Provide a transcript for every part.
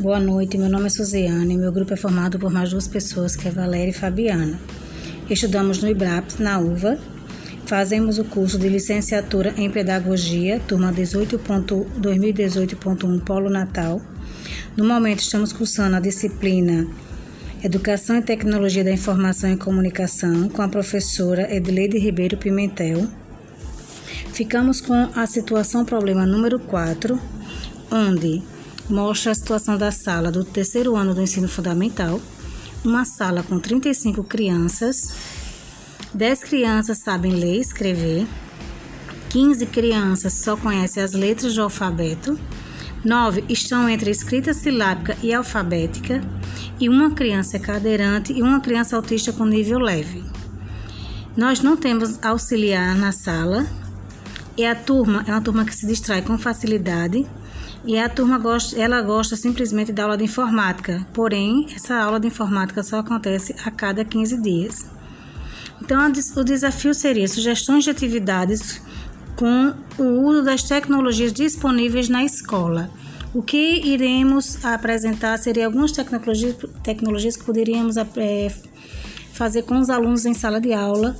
Boa noite, meu nome é Suziane. Meu grupo é formado por mais duas pessoas, que é Valéria e Fabiana. Estudamos no IBRAPS, na UVA. Fazemos o curso de licenciatura em Pedagogia, turma 2018.1 Polo Natal. No momento, estamos cursando a disciplina Educação e Tecnologia da Informação e Comunicação com a professora Edileide Ribeiro Pimentel. Ficamos com a situação problema número 4, onde mostra a situação da sala do terceiro ano do ensino fundamental, uma sala com 35 crianças, 10 crianças sabem ler e escrever, 15 crianças só conhecem as letras do alfabeto, 9 estão entre escrita silábica e alfabética, e uma criança é cadeirante e uma criança autista com nível leve. Nós não temos auxiliar na sala, e a turma é uma turma que se distrai com facilidade e a turma gosta, ela gosta simplesmente da aula de informática, porém, essa aula de informática só acontece a cada 15 dias. Então, o desafio seria sugestões de atividades com o uso das tecnologias disponíveis na escola. O que iremos apresentar seria algumas tecnologias, tecnologias que poderíamos é, fazer com os alunos em sala de aula.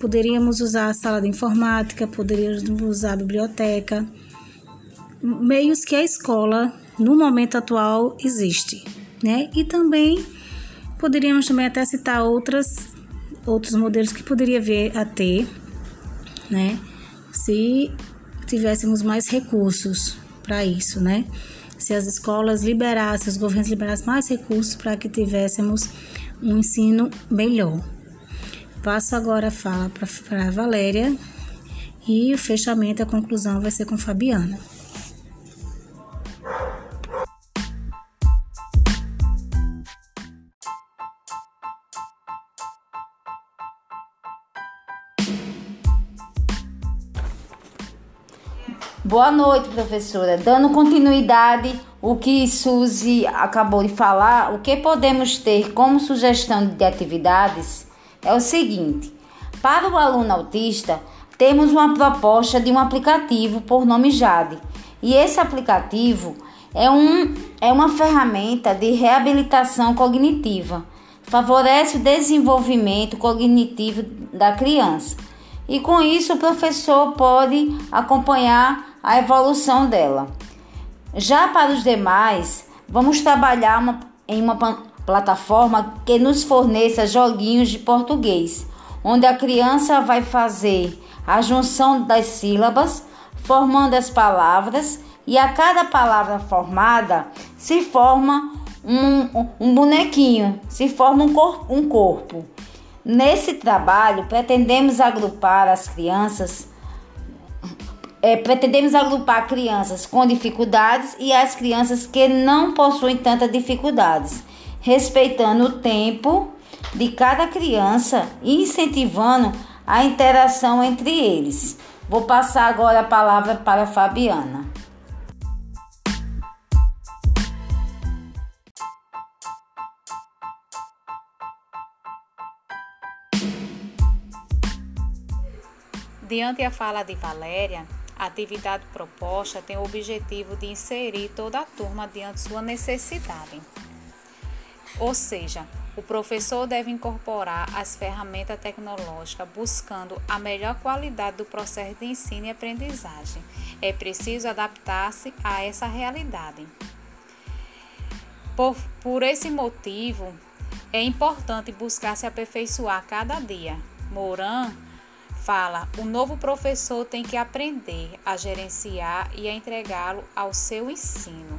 Poderíamos usar a sala de informática, poderíamos usar a biblioteca meios que a escola no momento atual existe, né? E também poderíamos também até citar outras outros modelos que poderia vir a ter, né? Se tivéssemos mais recursos para isso, né? Se as escolas liberassem, os governos liberassem mais recursos para que tivéssemos um ensino melhor. Passo agora a fala para Valéria e o fechamento, a conclusão vai ser com Fabiana. Boa noite, professora. Dando continuidade o que Suzy acabou de falar, o que podemos ter como sugestão de atividades é o seguinte: para o aluno autista, temos uma proposta de um aplicativo por nome Jade. E esse aplicativo é, um, é uma ferramenta de reabilitação cognitiva. Favorece o desenvolvimento cognitivo da criança. E com isso o professor pode acompanhar a evolução dela. Já para os demais, vamos trabalhar uma, em uma plataforma que nos forneça joguinhos de português, onde a criança vai fazer a junção das sílabas, formando as palavras, e a cada palavra formada se forma um, um bonequinho, se forma um, cor, um corpo. Nesse trabalho, pretendemos agrupar as crianças é, pretendemos agrupar crianças com dificuldades e as crianças que não possuem tantas dificuldades, respeitando o tempo de cada criança e incentivando a interação entre eles. Vou passar agora a palavra para a Fabiana. Diante a fala de Valéria, a atividade proposta tem o objetivo de inserir toda a turma diante sua necessidade. Ou seja, o professor deve incorporar as ferramentas tecnológicas buscando a melhor qualidade do processo de ensino e aprendizagem. É preciso adaptar-se a essa realidade. Por, por esse motivo, é importante buscar se aperfeiçoar cada dia. Moran fala: o novo professor tem que aprender a gerenciar e a entregá-lo ao seu ensino.